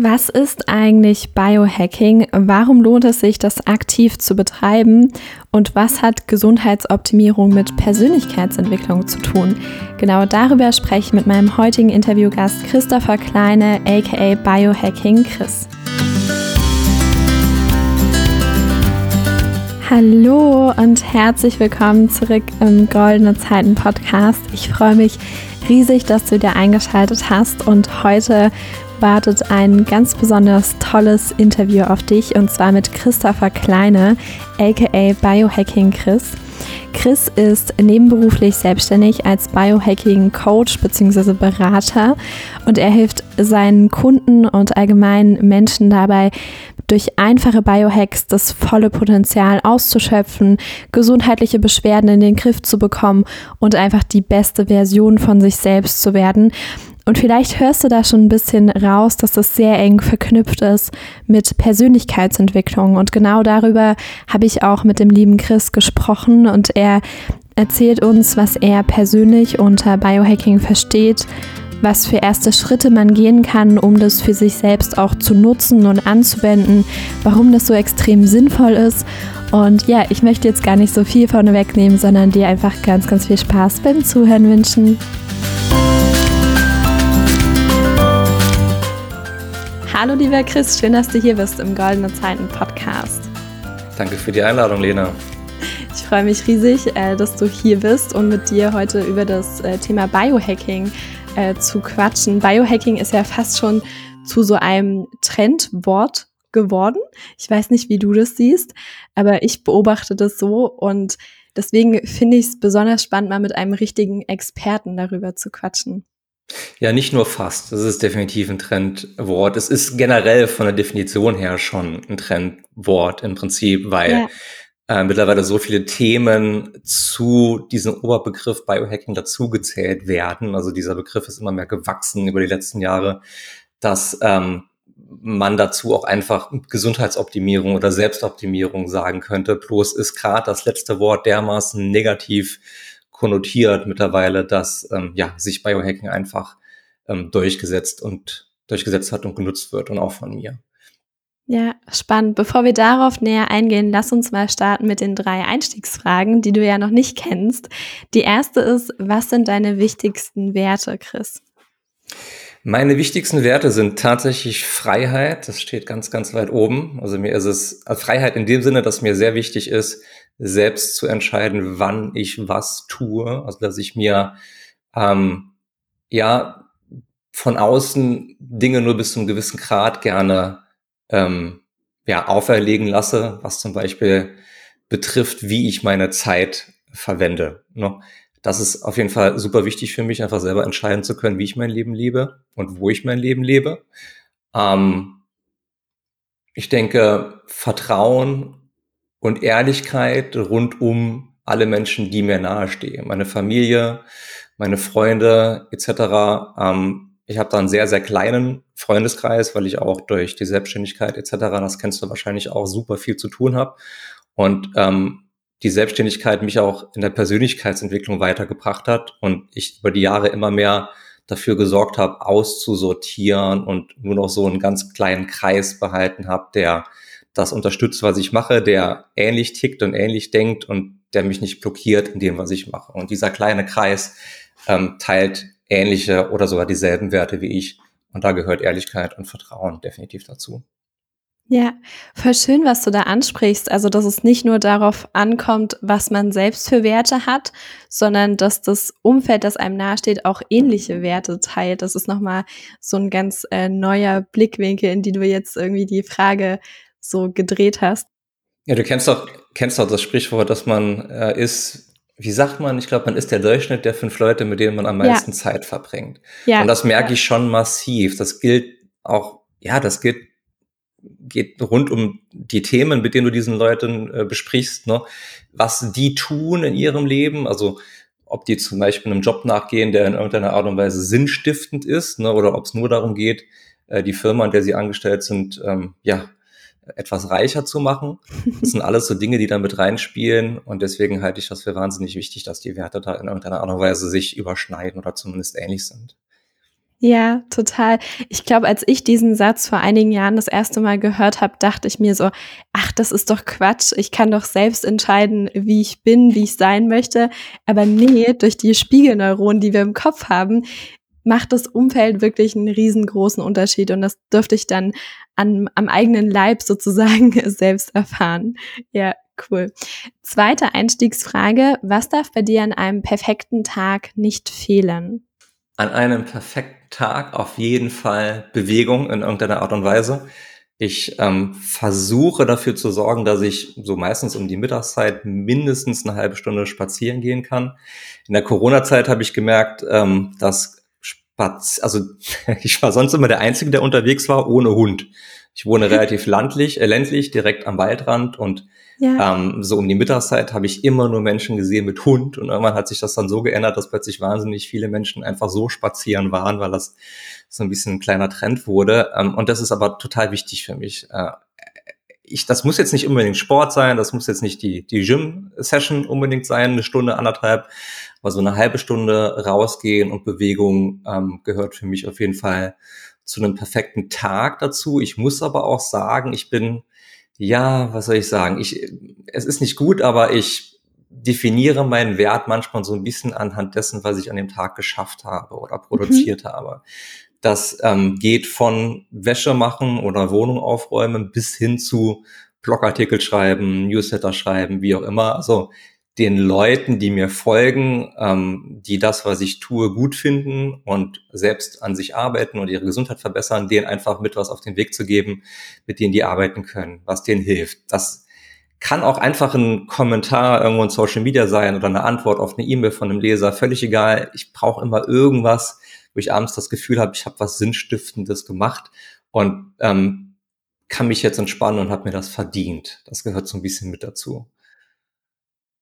Was ist eigentlich Biohacking? Warum lohnt es sich, das aktiv zu betreiben? Und was hat Gesundheitsoptimierung mit Persönlichkeitsentwicklung zu tun? Genau darüber spreche ich mit meinem heutigen Interviewgast Christopher Kleine, aka Biohacking Chris. Hallo und herzlich willkommen zurück im Goldene Zeiten Podcast. Ich freue mich riesig, dass du wieder eingeschaltet hast und heute wartet ein ganz besonders tolles Interview auf dich und zwar mit Christopher Kleine, aka Biohacking Chris. Chris ist nebenberuflich selbstständig als Biohacking Coach bzw. Berater und er hilft seinen Kunden und allgemeinen Menschen dabei, durch einfache Biohacks das volle Potenzial auszuschöpfen, gesundheitliche Beschwerden in den Griff zu bekommen und einfach die beste Version von sich selbst zu werden. Und vielleicht hörst du da schon ein bisschen raus, dass das sehr eng verknüpft ist mit Persönlichkeitsentwicklung. Und genau darüber habe ich auch mit dem lieben Chris gesprochen und er erzählt uns, was er persönlich unter Biohacking versteht, was für erste Schritte man gehen kann, um das für sich selbst auch zu nutzen und anzuwenden, warum das so extrem sinnvoll ist. Und ja, ich möchte jetzt gar nicht so viel vorne wegnehmen, sondern dir einfach ganz, ganz viel Spaß beim Zuhören wünschen. Hallo lieber Chris, schön, dass du hier bist im Goldene Zeiten Podcast. Danke für die Einladung, Lena. Ich freue mich riesig, äh, dass du hier bist und mit dir heute über das äh, Thema Biohacking äh, zu quatschen. Biohacking ist ja fast schon zu so einem Trendwort geworden. Ich weiß nicht, wie du das siehst, aber ich beobachte das so und deswegen finde ich es besonders spannend, mal mit einem richtigen Experten darüber zu quatschen. Ja, nicht nur fast. Das ist definitiv ein Trendwort. Es ist generell von der Definition her schon ein Trendwort im Prinzip, weil ja. Äh, mittlerweile so viele Themen zu diesem Oberbegriff Biohacking dazugezählt werden. Also dieser Begriff ist immer mehr gewachsen über die letzten Jahre, dass ähm, man dazu auch einfach Gesundheitsoptimierung oder Selbstoptimierung sagen könnte. Bloß ist gerade das letzte Wort dermaßen negativ konnotiert mittlerweile, dass ähm, ja, sich Biohacking einfach ähm, durchgesetzt und durchgesetzt hat und genutzt wird und auch von mir. Ja, spannend. Bevor wir darauf näher eingehen, lass uns mal starten mit den drei Einstiegsfragen, die du ja noch nicht kennst. Die erste ist, was sind deine wichtigsten Werte, Chris? Meine wichtigsten Werte sind tatsächlich Freiheit. Das steht ganz, ganz weit oben. Also mir ist es also Freiheit in dem Sinne, dass mir sehr wichtig ist, selbst zu entscheiden, wann ich was tue. Also dass ich mir ähm, ja von außen Dinge nur bis zu einem gewissen Grad gerne ähm, ja, auferlegen lasse, was zum Beispiel betrifft, wie ich meine Zeit verwende. Ne? Das ist auf jeden Fall super wichtig für mich, einfach selber entscheiden zu können, wie ich mein Leben lebe und wo ich mein Leben lebe. Ähm, ich denke, Vertrauen und Ehrlichkeit rund um alle Menschen, die mir nahestehen. Meine Familie, meine Freunde etc. Ähm, ich habe da einen sehr, sehr kleinen Freundeskreis, weil ich auch durch die Selbstständigkeit etc., das kennst du wahrscheinlich auch, super viel zu tun habe. Und ähm, die Selbstständigkeit mich auch in der Persönlichkeitsentwicklung weitergebracht hat und ich über die Jahre immer mehr dafür gesorgt habe, auszusortieren und nur noch so einen ganz kleinen Kreis behalten habe, der das unterstützt, was ich mache, der ähnlich tickt und ähnlich denkt und der mich nicht blockiert in dem, was ich mache. Und dieser kleine Kreis ähm, teilt ähnliche oder sogar dieselben Werte wie ich. Und da gehört Ehrlichkeit und Vertrauen definitiv dazu. Ja, voll schön, was du da ansprichst. Also, dass es nicht nur darauf ankommt, was man selbst für Werte hat, sondern dass das Umfeld, das einem nahesteht, auch ähnliche Werte teilt. Das ist nochmal so ein ganz äh, neuer Blickwinkel, in die du jetzt irgendwie die Frage so gedreht hast. Ja, du kennst doch, kennst doch das Sprichwort, dass man äh, ist, wie sagt man, ich glaube, man ist der Durchschnitt der fünf Leute, mit denen man am meisten ja. Zeit verbringt. Ja. Und das merke ich schon massiv. Das gilt auch, ja, das gilt, geht rund um die Themen, mit denen du diesen Leuten äh, besprichst, ne? was die tun in ihrem Leben, also ob die zum Beispiel einem Job nachgehen, der in irgendeiner Art und Weise sinnstiftend ist, ne? oder ob es nur darum geht, äh, die Firma, in der sie angestellt sind, ähm, ja, etwas reicher zu machen. Das sind alles so Dinge, die da mit reinspielen und deswegen halte ich das für wahnsinnig wichtig, dass die Werte da in irgendeiner Art und Weise sich überschneiden oder zumindest ähnlich sind. Ja, total. Ich glaube, als ich diesen Satz vor einigen Jahren das erste Mal gehört habe, dachte ich mir so, ach, das ist doch Quatsch. Ich kann doch selbst entscheiden, wie ich bin, wie ich sein möchte. Aber nee, durch die Spiegelneuronen, die wir im Kopf haben, macht das Umfeld wirklich einen riesengroßen Unterschied. Und das dürfte ich dann an, am eigenen Leib sozusagen selbst erfahren. Ja, cool. Zweite Einstiegsfrage. Was darf bei dir an einem perfekten Tag nicht fehlen? An einem perfekten Tag auf jeden Fall Bewegung in irgendeiner Art und Weise. Ich ähm, versuche dafür zu sorgen, dass ich so meistens um die Mittagszeit mindestens eine halbe Stunde spazieren gehen kann. In der Corona-Zeit habe ich gemerkt, ähm, dass also ich war sonst immer der Einzige, der unterwegs war, ohne Hund. Ich wohne relativ landlich, äh, ländlich, direkt am Waldrand und ja. ähm, so um die Mittagszeit habe ich immer nur Menschen gesehen mit Hund und irgendwann hat sich das dann so geändert, dass plötzlich wahnsinnig viele Menschen einfach so spazieren waren, weil das so ein bisschen ein kleiner Trend wurde. Ähm, und das ist aber total wichtig für mich. Äh, ich, das muss jetzt nicht unbedingt Sport sein, das muss jetzt nicht die, die Gym-Session unbedingt sein, eine Stunde, anderthalb, aber so eine halbe Stunde rausgehen und Bewegung ähm, gehört für mich auf jeden Fall zu einem perfekten Tag dazu. Ich muss aber auch sagen, ich bin, ja, was soll ich sagen? Ich, es ist nicht gut, aber ich definiere meinen Wert manchmal so ein bisschen anhand dessen, was ich an dem Tag geschafft habe oder produziert mhm. habe. Das ähm, geht von Wäsche machen oder Wohnung aufräumen bis hin zu Blogartikel schreiben, Newsletter schreiben, wie auch immer. Also den Leuten, die mir folgen, ähm, die das, was ich tue, gut finden und selbst an sich arbeiten und ihre Gesundheit verbessern, denen einfach mit was auf den Weg zu geben, mit denen die arbeiten können, was denen hilft. Das kann auch einfach ein Kommentar irgendwo in Social Media sein oder eine Antwort auf eine E-Mail von einem Leser, völlig egal. Ich brauche immer irgendwas, wo ich abends das Gefühl habe, ich habe was Sinnstiftendes gemacht und ähm, kann mich jetzt entspannen und habe mir das verdient. Das gehört so ein bisschen mit dazu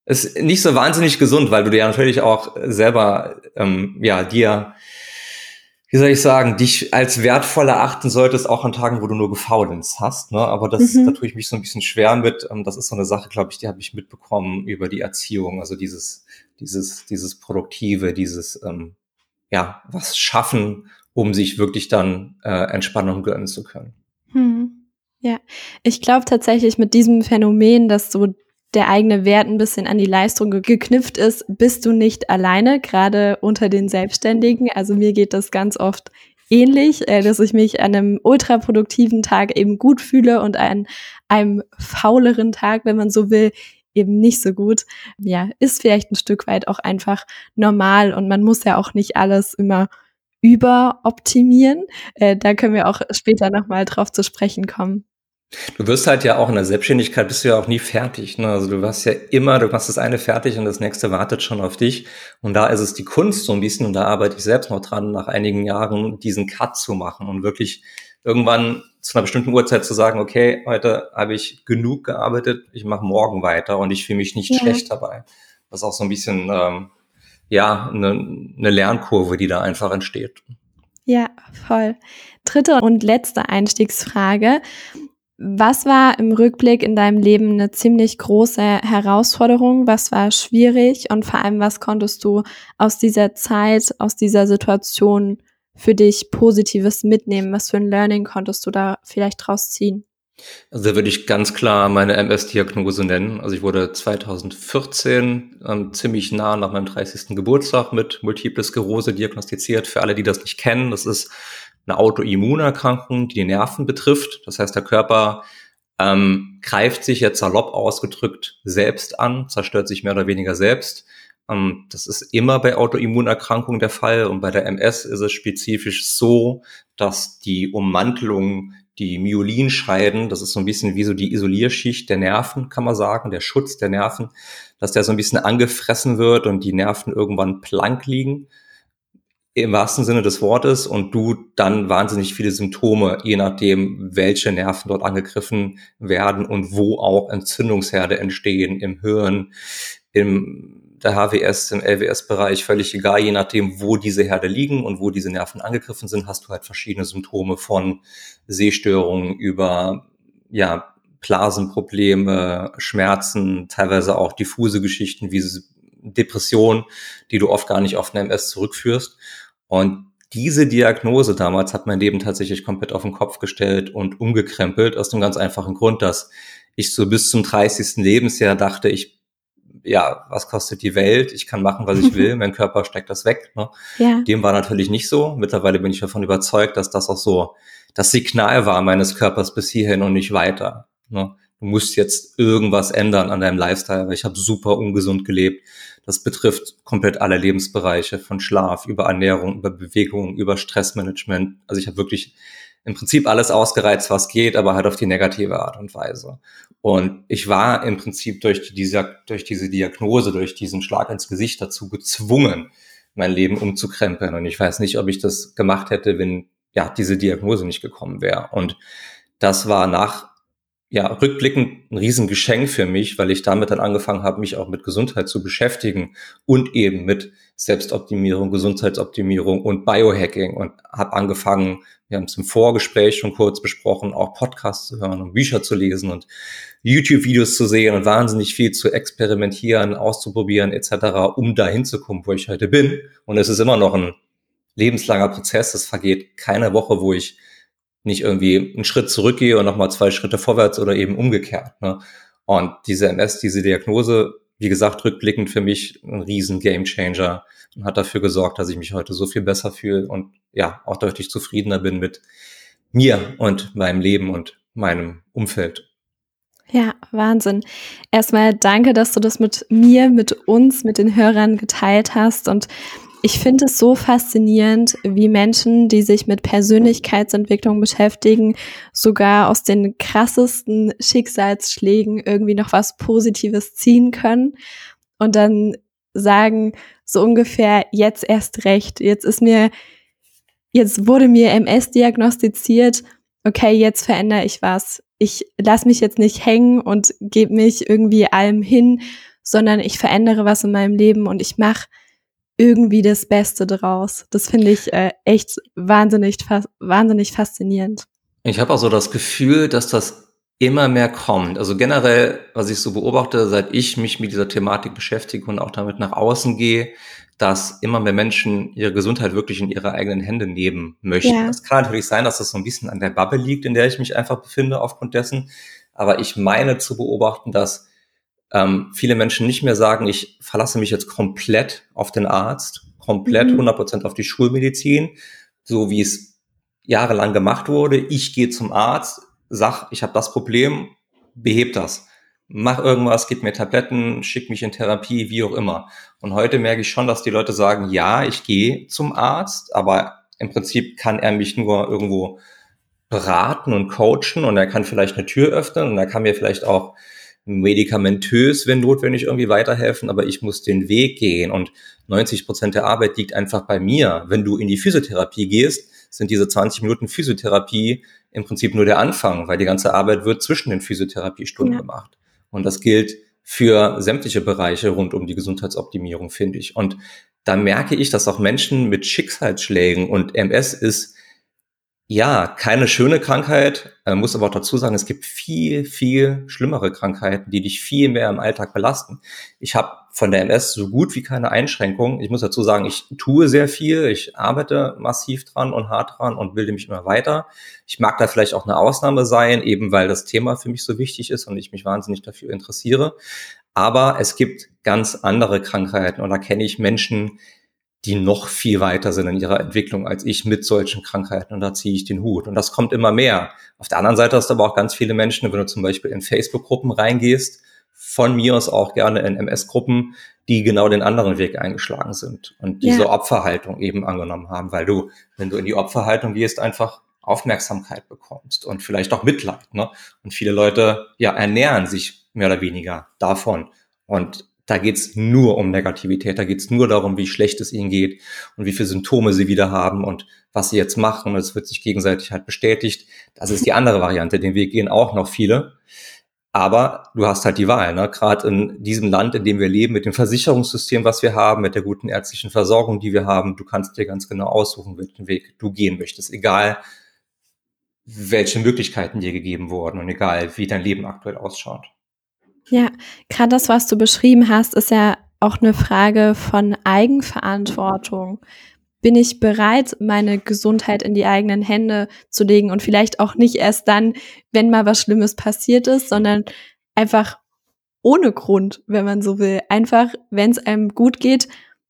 ist nicht so wahnsinnig gesund, weil du dir ja natürlich auch selber, ähm, ja, dir, wie soll ich sagen, dich als wertvoll erachten solltest, auch an Tagen, wo du nur gefaulenzt hast. Ne? Aber das, mhm. da tue ich mich so ein bisschen schwer mit. Ähm, das ist so eine Sache, glaube ich, die habe ich mitbekommen über die Erziehung. Also dieses, dieses, dieses Produktive, dieses, ähm, ja, was schaffen, um sich wirklich dann äh, Entspannung gönnen zu können. Hm. Ja, ich glaube tatsächlich mit diesem Phänomen, dass so der eigene Wert ein bisschen an die Leistung geknüpft ist, bist du nicht alleine, gerade unter den Selbstständigen. Also mir geht das ganz oft ähnlich, äh, dass ich mich an einem ultraproduktiven Tag eben gut fühle und an einem fauleren Tag, wenn man so will, eben nicht so gut. Ja, ist vielleicht ein Stück weit auch einfach normal und man muss ja auch nicht alles immer überoptimieren. Äh, da können wir auch später nochmal drauf zu sprechen kommen. Du wirst halt ja auch in der Selbstständigkeit bist du ja auch nie fertig. Ne? Also du hast ja immer, du machst das eine fertig und das nächste wartet schon auf dich. Und da ist es die Kunst so ein bisschen, und da arbeite ich selbst noch dran, nach einigen Jahren diesen Cut zu machen und wirklich irgendwann zu einer bestimmten Uhrzeit zu sagen, okay, heute habe ich genug gearbeitet, ich mache morgen weiter und ich fühle mich nicht ja. schlecht dabei. Das ist auch so ein bisschen, ähm, ja, eine, eine Lernkurve, die da einfach entsteht. Ja, voll. Dritte und letzte Einstiegsfrage. Was war im Rückblick in deinem Leben eine ziemlich große Herausforderung? Was war schwierig? Und vor allem, was konntest du aus dieser Zeit, aus dieser Situation für dich Positives mitnehmen? Was für ein Learning konntest du da vielleicht draus ziehen? Also da würde ich ganz klar meine MS-Diagnose nennen. Also ich wurde 2014 ähm, ziemlich nah nach meinem 30. Geburtstag mit Multiple Sklerose diagnostiziert. Für alle, die das nicht kennen, das ist eine Autoimmunerkrankung, die die Nerven betrifft. Das heißt, der Körper ähm, greift sich jetzt salopp ausgedrückt selbst an, zerstört sich mehr oder weniger selbst. Ähm, das ist immer bei Autoimmunerkrankungen der Fall und bei der MS ist es spezifisch so, dass die Ummantelung, die Myelinscheiden, das ist so ein bisschen wie so die Isolierschicht der Nerven, kann man sagen, der Schutz der Nerven, dass der so ein bisschen angefressen wird und die Nerven irgendwann plank liegen im wahrsten Sinne des Wortes und du dann wahnsinnig viele Symptome, je nachdem, welche Nerven dort angegriffen werden und wo auch Entzündungsherde entstehen im Hirn, im der HWS, im LWS-Bereich, völlig egal, je nachdem, wo diese Herde liegen und wo diese Nerven angegriffen sind, hast du halt verschiedene Symptome von Sehstörungen über, ja, Blasenprobleme, Schmerzen, teilweise auch diffuse Geschichten wie Depression, die du oft gar nicht auf eine MS zurückführst. Und diese Diagnose damals hat mein Leben tatsächlich komplett auf den Kopf gestellt und umgekrempelt, aus dem ganz einfachen Grund, dass ich so bis zum 30. Lebensjahr dachte, ich, ja, was kostet die Welt? Ich kann machen, was ich will, mein Körper steckt das weg. Ne? Ja. Dem war natürlich nicht so. Mittlerweile bin ich davon überzeugt, dass das auch so das Signal war meines Körpers bis hierhin und nicht weiter. Ne? Du musst jetzt irgendwas ändern an deinem Lifestyle, weil ich habe super ungesund gelebt. Das betrifft komplett alle Lebensbereiche, von Schlaf über Ernährung, über Bewegung, über Stressmanagement. Also ich habe wirklich im Prinzip alles ausgereizt, was geht, aber halt auf die negative Art und Weise. Und ich war im Prinzip durch diese, durch diese Diagnose, durch diesen Schlag ins Gesicht dazu gezwungen, mein Leben umzukrempeln. Und ich weiß nicht, ob ich das gemacht hätte, wenn ja diese Diagnose nicht gekommen wäre. Und das war nach ja, rückblickend ein Riesengeschenk für mich, weil ich damit dann angefangen habe, mich auch mit Gesundheit zu beschäftigen und eben mit Selbstoptimierung, Gesundheitsoptimierung und Biohacking und habe angefangen, wir haben es im Vorgespräch schon kurz besprochen, auch Podcasts zu hören und Bücher zu lesen und YouTube-Videos zu sehen und wahnsinnig viel zu experimentieren, auszuprobieren etc., um dahin zu kommen, wo ich heute bin. Und es ist immer noch ein lebenslanger Prozess. Es vergeht keine Woche, wo ich nicht irgendwie einen Schritt zurückgehe und nochmal zwei Schritte vorwärts oder eben umgekehrt. Ne? Und diese MS, diese Diagnose, wie gesagt, rückblickend für mich ein riesen Gamechanger und hat dafür gesorgt, dass ich mich heute so viel besser fühle und ja, auch deutlich zufriedener bin mit mir und meinem Leben und meinem Umfeld. Ja, Wahnsinn. Erstmal danke, dass du das mit mir, mit uns, mit den Hörern geteilt hast und ich finde es so faszinierend, wie Menschen, die sich mit Persönlichkeitsentwicklung beschäftigen, sogar aus den krassesten Schicksalsschlägen irgendwie noch was Positives ziehen können und dann sagen, so ungefähr jetzt erst recht. Jetzt ist mir, jetzt wurde mir MS diagnostiziert. Okay, jetzt verändere ich was. Ich lasse mich jetzt nicht hängen und gebe mich irgendwie allem hin, sondern ich verändere was in meinem Leben und ich mache irgendwie das Beste draus. Das finde ich äh, echt wahnsinnig, wahnsinnig faszinierend. Ich habe auch so das Gefühl, dass das immer mehr kommt. Also generell, was ich so beobachte, seit ich mich mit dieser Thematik beschäftige und auch damit nach außen gehe, dass immer mehr Menschen ihre Gesundheit wirklich in ihre eigenen Hände nehmen möchten. Ja. Das kann natürlich sein, dass das so ein bisschen an der Bubble liegt, in der ich mich einfach befinde aufgrund dessen. Aber ich meine zu beobachten, dass ähm, viele Menschen nicht mehr sagen, ich verlasse mich jetzt komplett auf den Arzt, komplett mhm. 100% auf die Schulmedizin, so wie es jahrelang gemacht wurde. Ich gehe zum Arzt, sag, ich habe das Problem, beheb das. Mach irgendwas, gib mir Tabletten, schick mich in Therapie, wie auch immer. Und heute merke ich schon, dass die Leute sagen, ja, ich gehe zum Arzt, aber im Prinzip kann er mich nur irgendwo beraten und coachen und er kann vielleicht eine Tür öffnen und er kann mir vielleicht auch medikamentös, wenn notwendig, irgendwie weiterhelfen, aber ich muss den Weg gehen und 90 Prozent der Arbeit liegt einfach bei mir. Wenn du in die Physiotherapie gehst, sind diese 20 Minuten Physiotherapie im Prinzip nur der Anfang, weil die ganze Arbeit wird zwischen den Physiotherapiestunden ja. gemacht. Und das gilt für sämtliche Bereiche rund um die Gesundheitsoptimierung, finde ich. Und da merke ich, dass auch Menschen mit Schicksalsschlägen und MS ist ja, keine schöne Krankheit, man muss aber auch dazu sagen, es gibt viel, viel schlimmere Krankheiten, die dich viel mehr im Alltag belasten. Ich habe von der MS so gut wie keine Einschränkungen. Ich muss dazu sagen, ich tue sehr viel, ich arbeite massiv dran und hart dran und bilde mich immer weiter. Ich mag da vielleicht auch eine Ausnahme sein, eben weil das Thema für mich so wichtig ist und ich mich wahnsinnig dafür interessiere. Aber es gibt ganz andere Krankheiten und da kenne ich Menschen, die noch viel weiter sind in ihrer Entwicklung als ich mit solchen Krankheiten. Und da ziehe ich den Hut. Und das kommt immer mehr. Auf der anderen Seite hast du aber auch ganz viele Menschen, wenn du zum Beispiel in Facebook-Gruppen reingehst, von mir aus auch gerne in MS-Gruppen, die genau den anderen Weg eingeschlagen sind und diese ja. Opferhaltung eben angenommen haben, weil du, wenn du in die Opferhaltung gehst, einfach Aufmerksamkeit bekommst und vielleicht auch Mitleid. Ne? Und viele Leute ja ernähren sich mehr oder weniger davon. Und da geht's nur um Negativität, da geht's nur darum, wie schlecht es ihnen geht und wie viele Symptome sie wieder haben und was sie jetzt machen. Und es wird sich gegenseitig halt bestätigt. Das ist die andere Variante. Den Weg gehen auch noch viele. Aber du hast halt die Wahl, ne? gerade in diesem Land, in dem wir leben, mit dem Versicherungssystem, was wir haben, mit der guten ärztlichen Versorgung, die wir haben. Du kannst dir ganz genau aussuchen, welchen Weg du gehen möchtest, egal welche Möglichkeiten dir gegeben wurden und egal wie dein Leben aktuell ausschaut. Ja, gerade das, was du beschrieben hast, ist ja auch eine Frage von Eigenverantwortung. bin ich bereit, meine Gesundheit in die eigenen Hände zu legen und vielleicht auch nicht erst dann, wenn mal was Schlimmes passiert ist, sondern einfach ohne Grund, wenn man so will. Einfach, wenn es einem gut geht,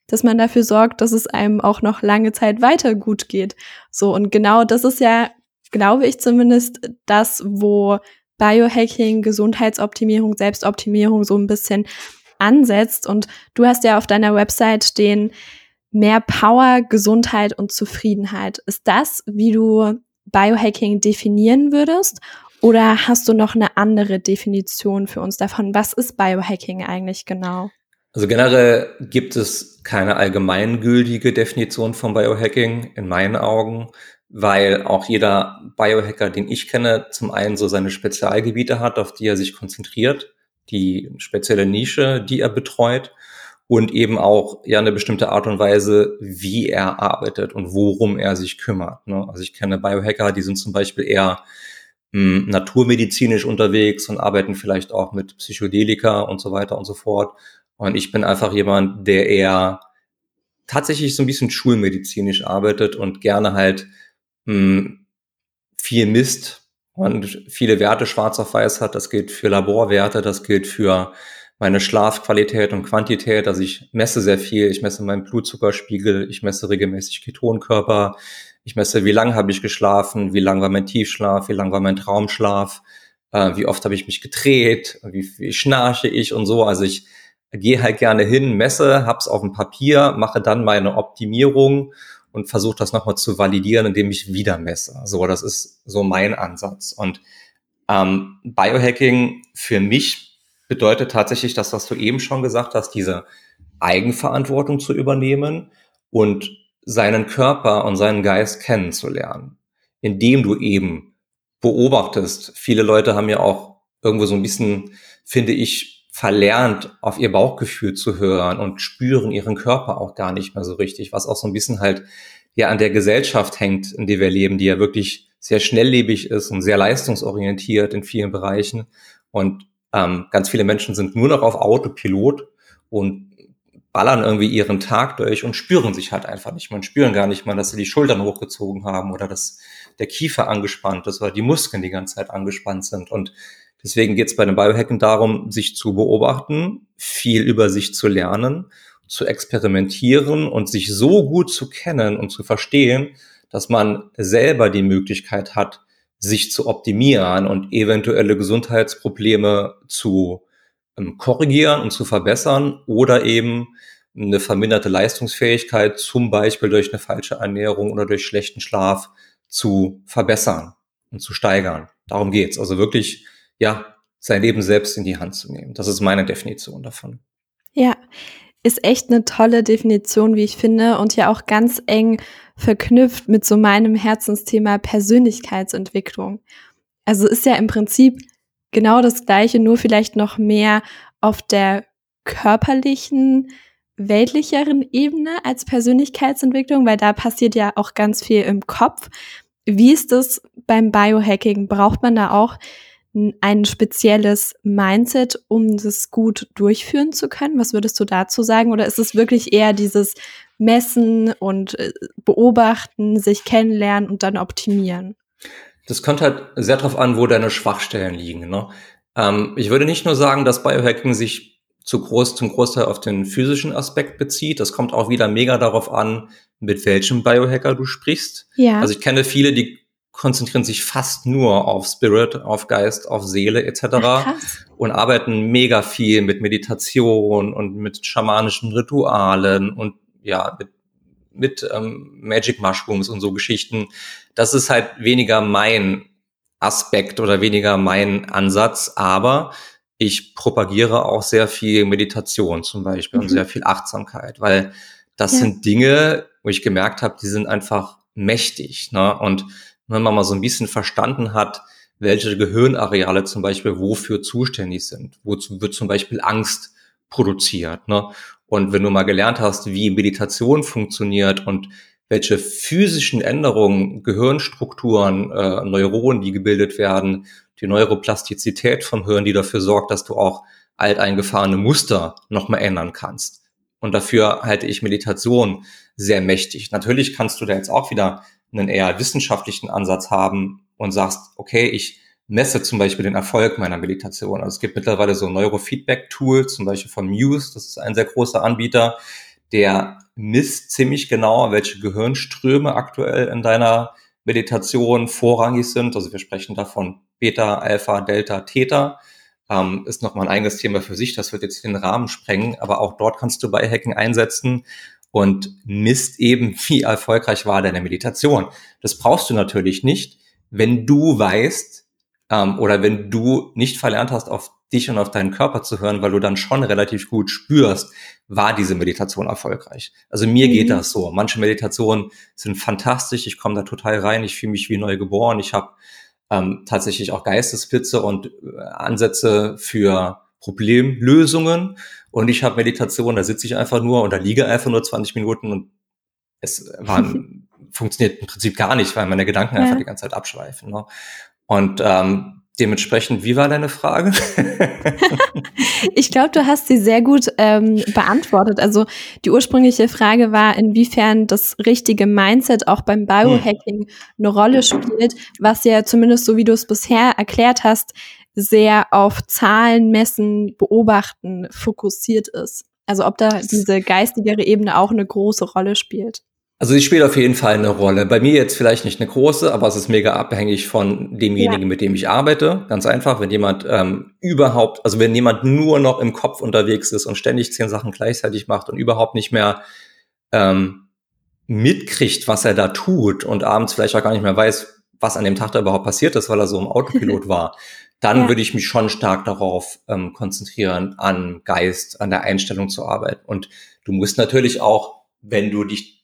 dass man dafür sorgt, dass es einem auch noch lange Zeit weiter gut geht. So, und genau das ist ja, glaube ich zumindest, das, wo Biohacking, Gesundheitsoptimierung, Selbstoptimierung so ein bisschen ansetzt. Und du hast ja auf deiner Website stehen, mehr Power, Gesundheit und Zufriedenheit. Ist das, wie du Biohacking definieren würdest? Oder hast du noch eine andere Definition für uns davon? Was ist Biohacking eigentlich genau? Also generell gibt es keine allgemeingültige Definition von Biohacking in meinen Augen, weil auch jeder Biohacker, den ich kenne, zum einen so seine Spezialgebiete hat, auf die er sich konzentriert, die spezielle Nische, die er betreut und eben auch ja eine bestimmte Art und Weise, wie er arbeitet und worum er sich kümmert. Ne? Also ich kenne Biohacker, die sind zum Beispiel eher hm, naturmedizinisch unterwegs und arbeiten vielleicht auch mit Psychedelika und so weiter und so fort. Und ich bin einfach jemand, der eher tatsächlich so ein bisschen schulmedizinisch arbeitet und gerne halt mh, hm, viel misst und viele Werte schwarz auf weiß hat. Das gilt für Laborwerte, das gilt für meine Schlafqualität und Quantität. Also ich messe sehr viel. Ich messe meinen Blutzuckerspiegel, ich messe regelmäßig Ketonkörper, ich messe, wie lange habe ich geschlafen, wie lang war mein Tiefschlaf, wie lang war mein Traumschlaf, äh, wie oft habe ich mich gedreht, wie, wie schnarche ich und so. Also ich gehe halt gerne hin, messe, hab's auf dem Papier, mache dann meine Optimierung und versuche das nochmal zu validieren, indem ich wieder messe. So, das ist so mein Ansatz. Und ähm, Biohacking für mich bedeutet tatsächlich das, was du eben schon gesagt hast, diese Eigenverantwortung zu übernehmen und seinen Körper und seinen Geist kennenzulernen, indem du eben beobachtest. Viele Leute haben ja auch irgendwo so ein bisschen, finde ich, verlernt, auf ihr Bauchgefühl zu hören und spüren ihren Körper auch gar nicht mehr so richtig, was auch so ein bisschen halt ja an der Gesellschaft hängt, in der wir leben, die ja wirklich sehr schnelllebig ist und sehr leistungsorientiert in vielen Bereichen. Und ähm, ganz viele Menschen sind nur noch auf Autopilot und ballern irgendwie ihren Tag durch und spüren sich halt einfach nicht. Man spüren gar nicht mal, dass sie die Schultern hochgezogen haben oder dass der Kiefer angespannt ist oder die Muskeln die ganze Zeit angespannt sind. Und Deswegen geht es bei dem Biohacken darum, sich zu beobachten, viel über sich zu lernen, zu experimentieren und sich so gut zu kennen und zu verstehen, dass man selber die Möglichkeit hat, sich zu optimieren und eventuelle Gesundheitsprobleme zu ähm, korrigieren und zu verbessern oder eben eine verminderte Leistungsfähigkeit, zum Beispiel durch eine falsche Ernährung oder durch schlechten Schlaf, zu verbessern und zu steigern. Darum geht's. Also wirklich ja, sein Leben selbst in die Hand zu nehmen. Das ist meine Definition davon. Ja, ist echt eine tolle Definition, wie ich finde, und ja auch ganz eng verknüpft mit so meinem Herzensthema Persönlichkeitsentwicklung. Also ist ja im Prinzip genau das Gleiche, nur vielleicht noch mehr auf der körperlichen, weltlicheren Ebene als Persönlichkeitsentwicklung, weil da passiert ja auch ganz viel im Kopf. Wie ist das beim Biohacking? Braucht man da auch ein spezielles Mindset, um das gut durchführen zu können? Was würdest du dazu sagen? Oder ist es wirklich eher dieses Messen und äh, Beobachten, sich kennenlernen und dann optimieren? Das kommt halt sehr darauf an, wo deine Schwachstellen liegen. Ne? Ähm, ich würde nicht nur sagen, dass Biohacking sich zu groß, zum Großteil auf den physischen Aspekt bezieht. Das kommt auch wieder mega darauf an, mit welchem Biohacker du sprichst. Ja. Also ich kenne viele, die konzentrieren sich fast nur auf Spirit, auf Geist, auf Seele etc. Ach, und arbeiten mega viel mit Meditation und mit schamanischen Ritualen und ja, mit, mit ähm, Magic Mushrooms und so Geschichten. Das ist halt weniger mein Aspekt oder weniger mein Ansatz, aber ich propagiere auch sehr viel Meditation zum Beispiel mhm. und sehr viel Achtsamkeit, weil das ja. sind Dinge, wo ich gemerkt habe, die sind einfach mächtig. Ne? Und wenn man mal so ein bisschen verstanden hat, welche Gehirnareale zum Beispiel wofür zuständig sind. Wozu wird zum Beispiel Angst produziert. Ne? Und wenn du mal gelernt hast, wie Meditation funktioniert und welche physischen Änderungen, Gehirnstrukturen, äh, Neuronen, die gebildet werden, die Neuroplastizität vom Hirn, die dafür sorgt, dass du auch alteingefahrene Muster nochmal ändern kannst. Und dafür halte ich Meditation sehr mächtig. Natürlich kannst du da jetzt auch wieder einen eher wissenschaftlichen Ansatz haben und sagst, okay, ich messe zum Beispiel den Erfolg meiner Meditation. Also es gibt mittlerweile so Neurofeedback-Tools, zum Beispiel von Muse, das ist ein sehr großer Anbieter, der misst ziemlich genau, welche Gehirnströme aktuell in deiner Meditation vorrangig sind. Also wir sprechen davon Beta, Alpha, Delta, Theta. Ähm, ist nochmal ein eigenes Thema für sich, das wird jetzt den Rahmen sprengen, aber auch dort kannst du Biohacking einsetzen und misst eben, wie erfolgreich war deine Meditation. Das brauchst du natürlich nicht, wenn du weißt, ähm, oder wenn du nicht verlernt hast, auf dich und auf deinen Körper zu hören, weil du dann schon relativ gut spürst, war diese Meditation erfolgreich. Also mir mhm. geht das so. Manche Meditationen sind fantastisch, ich komme da total rein, ich fühle mich wie neu geboren, ich habe ähm, tatsächlich auch Geistesblitze und äh, Ansätze für Problemlösungen und ich habe Meditation, da sitze ich einfach nur und da liege einfach nur 20 Minuten und es war, funktioniert im Prinzip gar nicht, weil meine Gedanken ja. einfach die ganze Zeit abschweifen. Ne? Und ähm, dementsprechend, wie war deine Frage? ich glaube, du hast sie sehr gut ähm, beantwortet. Also die ursprüngliche Frage war, inwiefern das richtige Mindset auch beim Biohacking hm. eine Rolle spielt, was ja zumindest so wie du es bisher erklärt hast, sehr auf Zahlen, Messen, Beobachten fokussiert ist. Also ob da diese geistigere Ebene auch eine große Rolle spielt. Also sie spielt auf jeden Fall eine Rolle. Bei mir jetzt vielleicht nicht eine große, aber es ist mega abhängig von demjenigen, ja. mit dem ich arbeite. Ganz einfach, wenn jemand ähm, überhaupt, also wenn jemand nur noch im Kopf unterwegs ist und ständig zehn Sachen gleichzeitig macht und überhaupt nicht mehr ähm, mitkriegt, was er da tut und abends vielleicht auch gar nicht mehr weiß, was an dem Tag da überhaupt passiert ist, weil er so im Autopilot war, dann ja. würde ich mich schon stark darauf ähm, konzentrieren, an Geist, an der Einstellung zu arbeiten. Und du musst natürlich auch, wenn du dich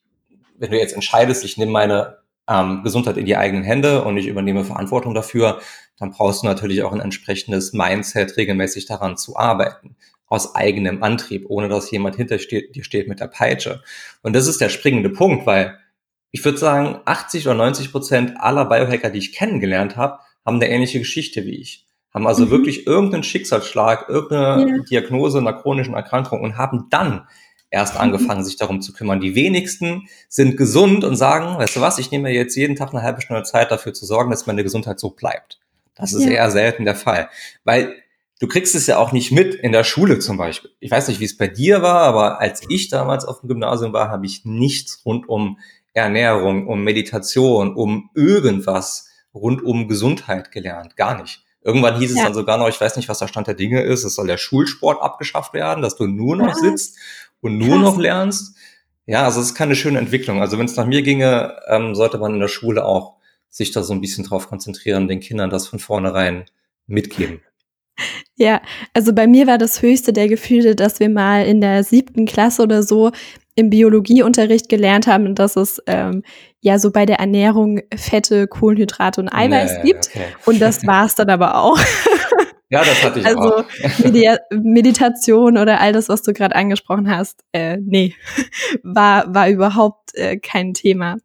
wenn du jetzt entscheidest, ich nehme meine ähm, Gesundheit in die eigenen Hände und ich übernehme Verantwortung dafür, dann brauchst du natürlich auch ein entsprechendes Mindset, regelmäßig daran zu arbeiten. Aus eigenem Antrieb, ohne dass jemand hinter dir steht mit der Peitsche. Und das ist der springende Punkt, weil ich würde sagen, 80 oder 90 Prozent aller Biohacker, die ich kennengelernt habe, haben eine ähnliche Geschichte wie ich. Haben also mhm. wirklich irgendeinen Schicksalsschlag, irgendeine ja. Diagnose einer chronischen Erkrankung und haben dann erst angefangen, sich darum zu kümmern. Die wenigsten sind gesund und sagen, weißt du was, ich nehme mir jetzt jeden Tag eine halbe Stunde Zeit dafür zu sorgen, dass meine Gesundheit so bleibt. Das ist ja. eher selten der Fall. Weil du kriegst es ja auch nicht mit in der Schule zum Beispiel. Ich weiß nicht, wie es bei dir war, aber als ich damals auf dem Gymnasium war, habe ich nichts rund um Ernährung, um Meditation, um irgendwas rund um Gesundheit gelernt. Gar nicht. Irgendwann hieß es ja. dann sogar noch, ich weiß nicht, was der Stand der Dinge ist, es soll der Schulsport abgeschafft werden, dass du nur noch sitzt und nur Krass. noch lernst. Ja, also es ist keine schöne Entwicklung. Also wenn es nach mir ginge, ähm, sollte man in der Schule auch sich da so ein bisschen drauf konzentrieren, den Kindern das von vornherein mitgeben. Ja, also bei mir war das höchste der Gefühle, dass wir mal in der siebten Klasse oder so im Biologieunterricht gelernt haben, dass es ähm, ja so bei der Ernährung Fette, Kohlenhydrate und Eiweiß nee, gibt. Okay. Und das war's dann aber auch. Ja, das hatte ich also, auch. Medi Meditation oder all das, was du gerade angesprochen hast, äh, nee, war, war überhaupt äh, kein Thema.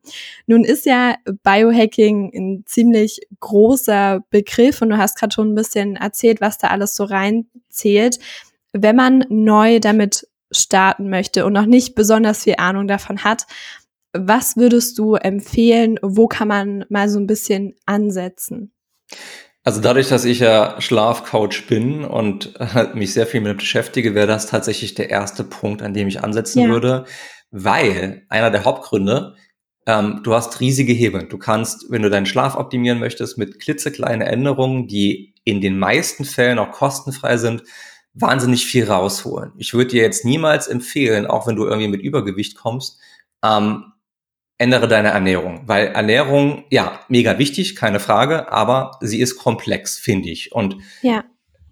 Nun ist ja Biohacking ein ziemlich großer Begriff und du hast gerade schon ein bisschen erzählt, was da alles so reinzählt. Wenn man neu damit starten möchte und noch nicht besonders viel Ahnung davon hat, was würdest du empfehlen? Wo kann man mal so ein bisschen ansetzen? Also dadurch, dass ich ja Schlafcoach bin und mich sehr viel mit beschäftige, wäre das tatsächlich der erste Punkt, an dem ich ansetzen ja. würde, weil einer der Hauptgründe, ähm, du hast riesige Hebel. Du kannst, wenn du deinen Schlaf optimieren möchtest, mit klitzekleinen Änderungen, die in den meisten Fällen auch kostenfrei sind, wahnsinnig viel rausholen. Ich würde dir jetzt niemals empfehlen, auch wenn du irgendwie mit Übergewicht kommst, ähm, ändere deine Ernährung, weil Ernährung, ja, mega wichtig, keine Frage, aber sie ist komplex, finde ich. Und ja.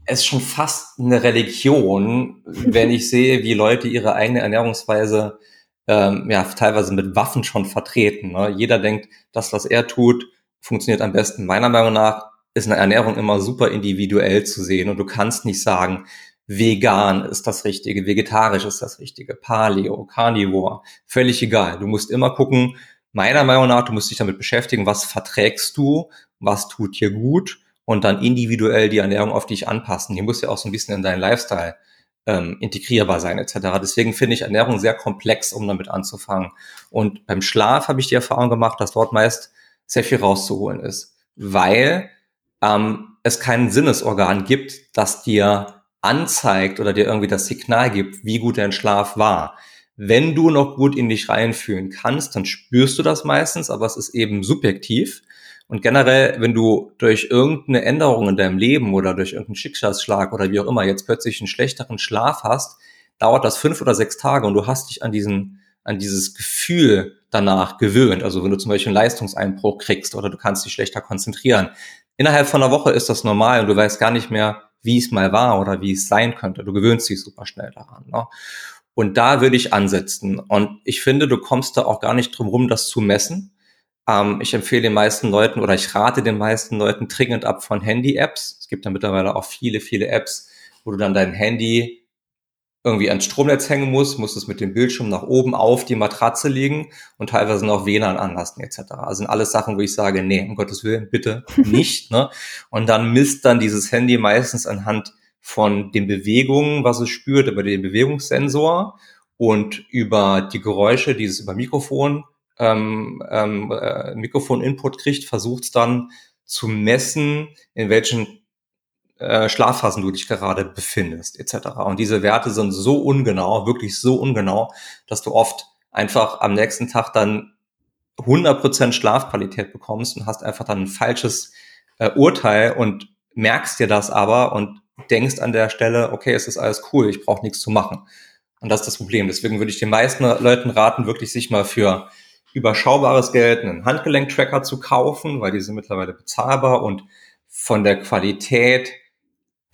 es ist schon fast eine Religion, wenn ich sehe, wie Leute ihre eigene Ernährungsweise ähm, ja teilweise mit Waffen schon vertreten. Ne? Jeder denkt, das, was er tut, funktioniert am besten. Meiner Meinung nach ist eine Ernährung immer super individuell zu sehen und du kannst nicht sagen, vegan ist das Richtige, vegetarisch ist das Richtige, Paleo, Carnivore, völlig egal. Du musst immer gucken, meiner Meinung nach, du musst dich damit beschäftigen, was verträgst du, was tut dir gut und dann individuell die Ernährung auf dich anpassen. Die muss ja auch so ein bisschen in deinen Lifestyle ähm, integrierbar sein etc. Deswegen finde ich Ernährung sehr komplex, um damit anzufangen. Und beim Schlaf habe ich die Erfahrung gemacht, dass dort meist sehr viel rauszuholen ist, weil ähm, es kein Sinnesorgan gibt, das dir anzeigt oder dir irgendwie das Signal gibt, wie gut dein Schlaf war. Wenn du noch gut in dich reinfühlen kannst, dann spürst du das meistens, aber es ist eben subjektiv. Und generell, wenn du durch irgendeine Änderung in deinem Leben oder durch irgendeinen Schicksalsschlag oder wie auch immer jetzt plötzlich einen schlechteren Schlaf hast, dauert das fünf oder sechs Tage und du hast dich an diesen, an dieses Gefühl danach gewöhnt. Also wenn du zum Beispiel einen Leistungseinbruch kriegst oder du kannst dich schlechter konzentrieren. Innerhalb von einer Woche ist das normal und du weißt gar nicht mehr, wie es mal war oder wie es sein könnte. Du gewöhnst dich super schnell daran. Ne? Und da würde ich ansetzen. Und ich finde, du kommst da auch gar nicht drum rum, das zu messen. Ähm, ich empfehle den meisten Leuten oder ich rate den meisten Leuten dringend ab von Handy-Apps. Es gibt da mittlerweile auch viele, viele Apps, wo du dann dein Handy irgendwie ans Stromnetz hängen musst, musst es mit dem Bildschirm nach oben auf die Matratze legen und teilweise noch WLAN anlassen etc. Also sind alles Sachen, wo ich sage, nee, um Gottes Willen, bitte nicht. ne? Und dann misst dann dieses Handy meistens anhand von den Bewegungen, was es spürt, über den Bewegungssensor und über die Geräusche, die es über Mikrofon ähm, ähm, äh, Mikrofon-Input kriegt, versucht es dann zu messen, in welchen äh, Schlafphasen du dich gerade befindest, etc. Und diese Werte sind so ungenau, wirklich so ungenau, dass du oft einfach am nächsten Tag dann 100% Schlafqualität bekommst und hast einfach dann ein falsches äh, Urteil und merkst dir das aber und denkst an der Stelle, okay, es ist alles cool, ich brauche nichts zu machen. Und das ist das Problem. Deswegen würde ich den meisten Leuten raten, wirklich sich mal für überschaubares Geld einen Handgelenktracker zu kaufen, weil die sind mittlerweile bezahlbar und von der Qualität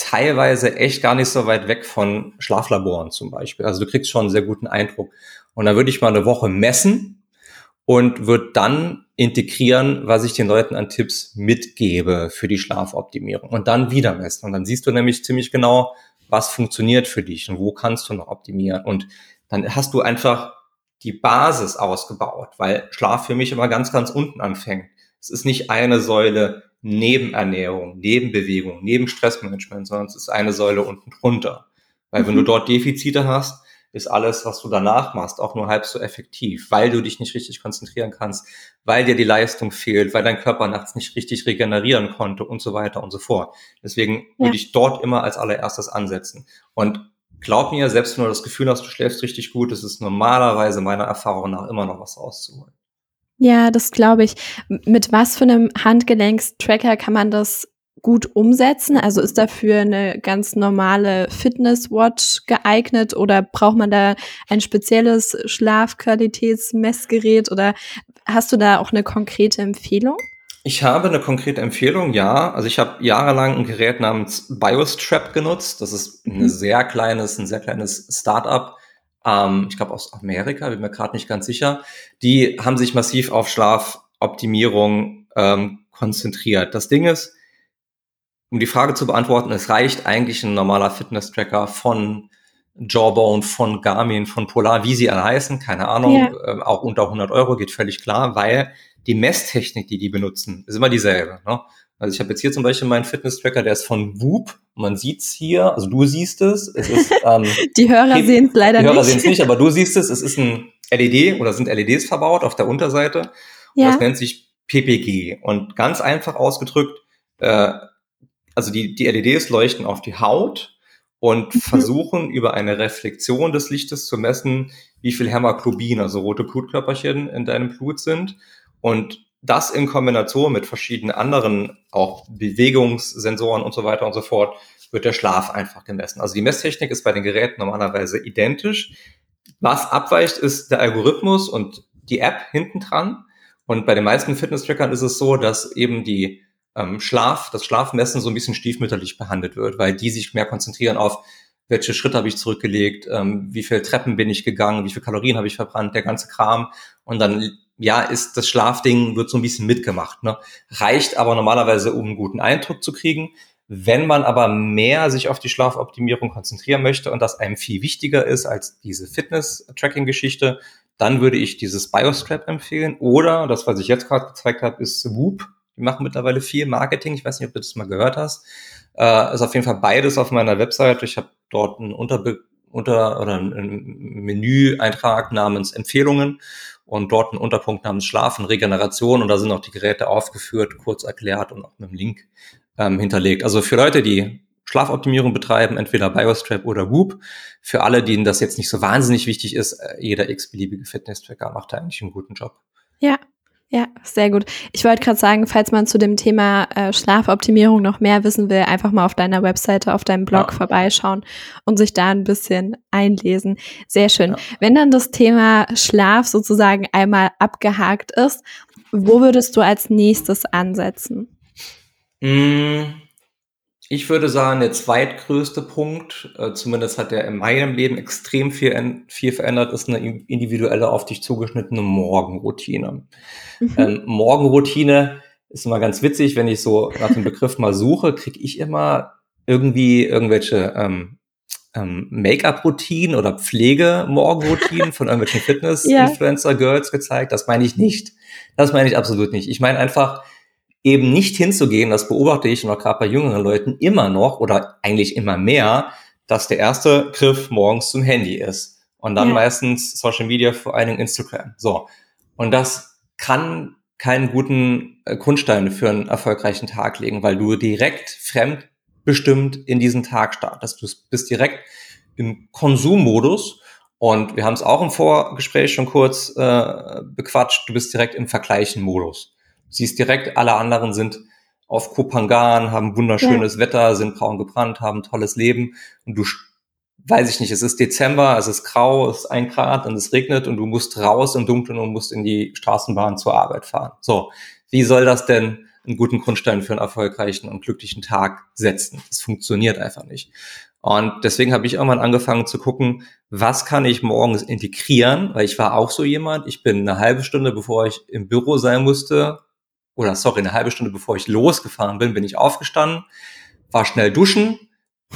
teilweise echt gar nicht so weit weg von Schlaflaboren zum Beispiel. Also du kriegst schon einen sehr guten Eindruck. Und dann würde ich mal eine Woche messen und würde dann integrieren, was ich den Leuten an Tipps mitgebe für die Schlafoptimierung und dann wieder messen. Und dann siehst du nämlich ziemlich genau, was funktioniert für dich und wo kannst du noch optimieren. Und dann hast du einfach die Basis ausgebaut, weil Schlaf für mich immer ganz, ganz unten anfängt. Es ist nicht eine Säule neben Ernährung, neben Bewegung, neben Stressmanagement, sondern es ist eine Säule unten drunter. Weil wenn du mhm. dort Defizite hast, ist alles, was du danach machst, auch nur halb so effektiv, weil du dich nicht richtig konzentrieren kannst, weil dir die Leistung fehlt, weil dein Körper nachts nicht richtig regenerieren konnte und so weiter und so fort. Deswegen ja. würde ich dort immer als allererstes ansetzen. Und glaub mir, selbst wenn du das Gefühl hast, du schläfst richtig gut, ist es normalerweise meiner Erfahrung nach immer noch was rauszuholen. Ja, das glaube ich. Mit was für einem Handgelenkstracker kann man das gut umsetzen? Also ist dafür eine ganz normale Fitnesswatch geeignet oder braucht man da ein spezielles Schlafqualitätsmessgerät oder hast du da auch eine konkrete Empfehlung? Ich habe eine konkrete Empfehlung, ja. Also ich habe jahrelang ein Gerät namens BioStrap genutzt. Das ist ein mhm. sehr kleines, ein sehr kleines Startup. Ähm, ich glaube aus Amerika, bin mir gerade nicht ganz sicher. Die haben sich massiv auf Schlafoptimierung ähm, konzentriert. Das Ding ist, um die Frage zu beantworten, es reicht eigentlich ein normaler Fitness-Tracker von Jawbone, von Garmin, von Polar, wie sie alle heißen, keine Ahnung, ja. äh, auch unter 100 Euro geht völlig klar, weil die Messtechnik, die die benutzen, ist immer dieselbe. Ne? Also ich habe jetzt hier zum Beispiel meinen Fitness-Tracker, der ist von Whoop. Man sieht's hier, also du siehst es. es ist, ähm, die Hörer sehen es leider nicht. Die Hörer sehen es nicht, aber du siehst es. Es ist ein LED oder sind LEDs verbaut auf der Unterseite. Und ja. das nennt sich PPG. Und ganz einfach ausgedrückt, äh, also die, die LEDs leuchten auf die Haut und mhm. versuchen über eine Reflexion des Lichtes zu messen, wie viel Hämoglobin, also rote Blutkörperchen in deinem Blut sind. Und das in Kombination mit verschiedenen anderen, auch Bewegungssensoren und so weiter und so fort, wird der Schlaf einfach gemessen. Also die Messtechnik ist bei den Geräten normalerweise identisch. Was abweicht, ist der Algorithmus und die App hinten dran. Und bei den meisten Fitness-Trackern ist es so, dass eben die ähm, Schlaf, das Schlafmessen so ein bisschen stiefmütterlich behandelt wird, weil die sich mehr konzentrieren auf, welche Schritte habe ich zurückgelegt, ähm, wie viele Treppen bin ich gegangen, wie viele Kalorien habe ich verbrannt, der ganze Kram. Und dann, ja, ist das Schlafding, wird so ein bisschen mitgemacht. Ne? Reicht aber normalerweise, um einen guten Eindruck zu kriegen. Wenn man aber mehr sich auf die Schlafoptimierung konzentrieren möchte und das einem viel wichtiger ist als diese Fitness-Tracking-Geschichte, dann würde ich dieses Biostrap empfehlen. Oder das, was ich jetzt gerade gezeigt habe, ist Whoop. Die machen mittlerweile viel Marketing. Ich weiß nicht, ob du das mal gehört hast. Äh, ist auf jeden Fall beides auf meiner Website. Ich habe dort einen Unterbe unter oder einen Menü-Eintrag namens Empfehlungen und dort einen Unterpunkt namens Schlafen, Regeneration und da sind auch die Geräte aufgeführt, kurz erklärt und auch mit einem Link ähm, hinterlegt. Also für Leute, die Schlafoptimierung betreiben, entweder Biostrap oder Whoop. Für alle, denen das jetzt nicht so wahnsinnig wichtig ist, äh, jeder x-beliebige Fitness-Tracker macht da eigentlich einen guten Job. Ja, ja, sehr gut. Ich wollte gerade sagen, falls man zu dem Thema äh, Schlafoptimierung noch mehr wissen will, einfach mal auf deiner Webseite, auf deinem Blog ja. vorbeischauen und sich da ein bisschen einlesen. Sehr schön. Ja. Wenn dann das Thema Schlaf sozusagen einmal abgehakt ist, wo würdest du als nächstes ansetzen? Mmh ich würde sagen, der zweitgrößte Punkt, äh, zumindest hat der in meinem Leben extrem viel, viel verändert, ist eine individuelle, auf dich zugeschnittene Morgenroutine. Mhm. Ähm, Morgenroutine ist immer ganz witzig, wenn ich so nach dem Begriff mal suche, kriege ich immer irgendwie irgendwelche ähm, ähm, Make-up-Routinen oder Pflege-Morgenroutinen von irgendwelchen Fitness-Influencer-Girls gezeigt. Das meine ich nicht. Das meine ich absolut nicht. Ich meine einfach, eben nicht hinzugehen, das beobachte ich noch gerade bei jüngeren Leuten immer noch oder eigentlich immer mehr, dass der erste Griff morgens zum Handy ist. Und dann ja. meistens Social Media, vor allen Dingen Instagram. So. Und das kann keinen guten äh, Grundstein für einen erfolgreichen Tag legen, weil du direkt fremdbestimmt in diesen Tag startest. Du bist direkt im Konsummodus und wir haben es auch im Vorgespräch schon kurz äh, bequatscht. Du bist direkt im Vergleichen-Modus siehst direkt, alle anderen sind auf Kopangan, haben wunderschönes ja. Wetter, sind braun gebrannt, haben tolles Leben und du weiß ich nicht, es ist Dezember, es ist grau, es ist ein Grad und es regnet und du musst raus im Dunkeln und musst in die Straßenbahn zur Arbeit fahren. So, wie soll das denn einen guten Grundstein für einen erfolgreichen und glücklichen Tag setzen? Das funktioniert einfach nicht. Und deswegen habe ich irgendwann angefangen zu gucken, was kann ich morgens integrieren, weil ich war auch so jemand, ich bin eine halbe Stunde, bevor ich im Büro sein musste, oder sorry, eine halbe Stunde bevor ich losgefahren bin, bin ich aufgestanden, war schnell duschen,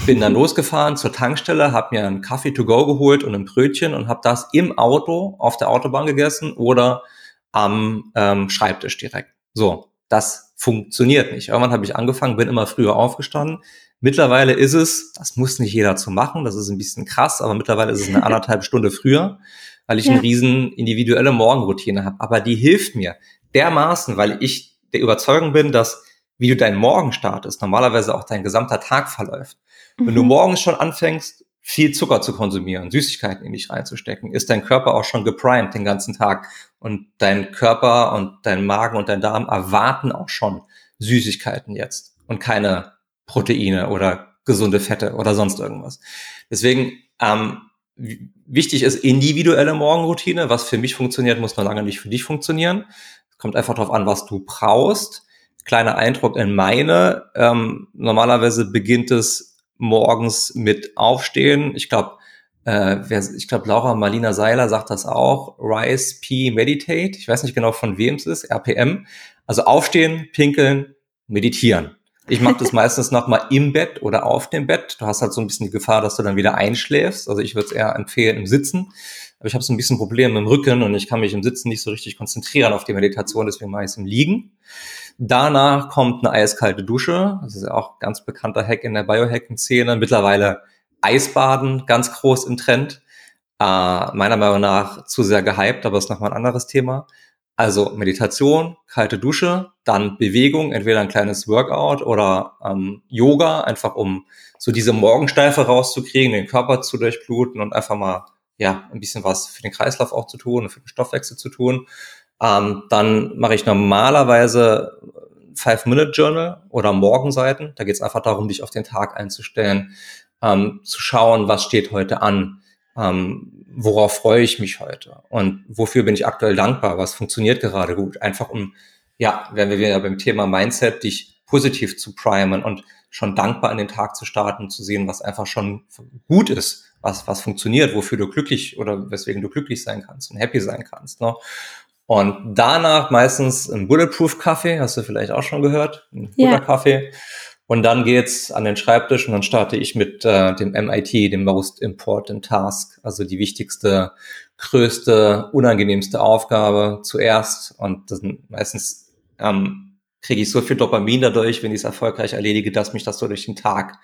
bin dann losgefahren zur Tankstelle, habe mir einen Kaffee to go geholt und ein Brötchen und habe das im Auto auf der Autobahn gegessen oder am ähm, Schreibtisch direkt. So, das funktioniert nicht. Irgendwann habe ich angefangen, bin immer früher aufgestanden. Mittlerweile ist es, das muss nicht jeder zu machen, das ist ein bisschen krass, aber mittlerweile ist es eine anderthalb Stunde früher, weil ich ja. eine riesen individuelle Morgenroutine habe. Aber die hilft mir dermaßen, weil ich der Überzeugung bin, dass wie du deinen Morgen startest, normalerweise auch dein gesamter Tag verläuft. Mhm. Wenn du mhm. morgens schon anfängst, viel Zucker zu konsumieren, Süßigkeiten in dich reinzustecken, ist dein Körper auch schon geprimed den ganzen Tag. Und dein Körper und dein Magen und dein Darm erwarten auch schon Süßigkeiten jetzt und keine Proteine oder gesunde Fette oder sonst irgendwas. Deswegen ähm, wichtig ist individuelle Morgenroutine. Was für mich funktioniert, muss noch lange nicht für dich funktionieren. Kommt einfach darauf an, was du brauchst. Kleiner Eindruck in meine. Ähm, normalerweise beginnt es morgens mit Aufstehen. Ich glaube, äh, ich glaube, Laura Marlina Seiler sagt das auch. Rise, P, Meditate. Ich weiß nicht genau, von wem es ist. RPM. Also aufstehen, pinkeln, meditieren. Ich mache das meistens nochmal im Bett oder auf dem Bett. Du hast halt so ein bisschen die Gefahr, dass du dann wieder einschläfst. Also ich würde es eher empfehlen im Sitzen. Aber ich habe so ein bisschen Probleme dem Rücken und ich kann mich im Sitzen nicht so richtig konzentrieren auf die Meditation, deswegen mache ich es im Liegen. Danach kommt eine eiskalte Dusche. Das ist ja auch ganz bekannter Hack in der Biohacking-Szene. Mittlerweile Eisbaden, ganz groß im Trend. Äh, meiner Meinung nach zu sehr gehypt, aber ist nochmal ein anderes Thema. Also Meditation, kalte Dusche, dann Bewegung, entweder ein kleines Workout oder ähm, Yoga, einfach um so diese Morgensteife rauszukriegen, den Körper zu durchbluten und einfach mal ja ein bisschen was für den Kreislauf auch zu tun und für den Stoffwechsel zu tun. Ähm, dann mache ich normalerweise Five-Minute-Journal oder Morgenseiten. Da geht es einfach darum, dich auf den Tag einzustellen, ähm, zu schauen, was steht heute an, ähm, worauf freue ich mich heute und wofür bin ich aktuell dankbar, was funktioniert gerade gut. Einfach um, ja, wenn wir wieder beim Thema Mindset, dich positiv zu primen und schon dankbar in den Tag zu starten, zu sehen, was einfach schon gut ist, was, was funktioniert, wofür du glücklich oder weswegen du glücklich sein kannst und happy sein kannst. Ne? Und danach meistens ein Bulletproof Kaffee, hast du vielleicht auch schon gehört, ein guter Kaffee. Und dann geht's an den Schreibtisch und dann starte ich mit äh, dem MIT, dem Most Important Task, also die wichtigste, größte, unangenehmste Aufgabe zuerst. Und das sind meistens ähm, kriege ich so viel Dopamin dadurch, wenn ich es erfolgreich erledige, dass mich das so durch den Tag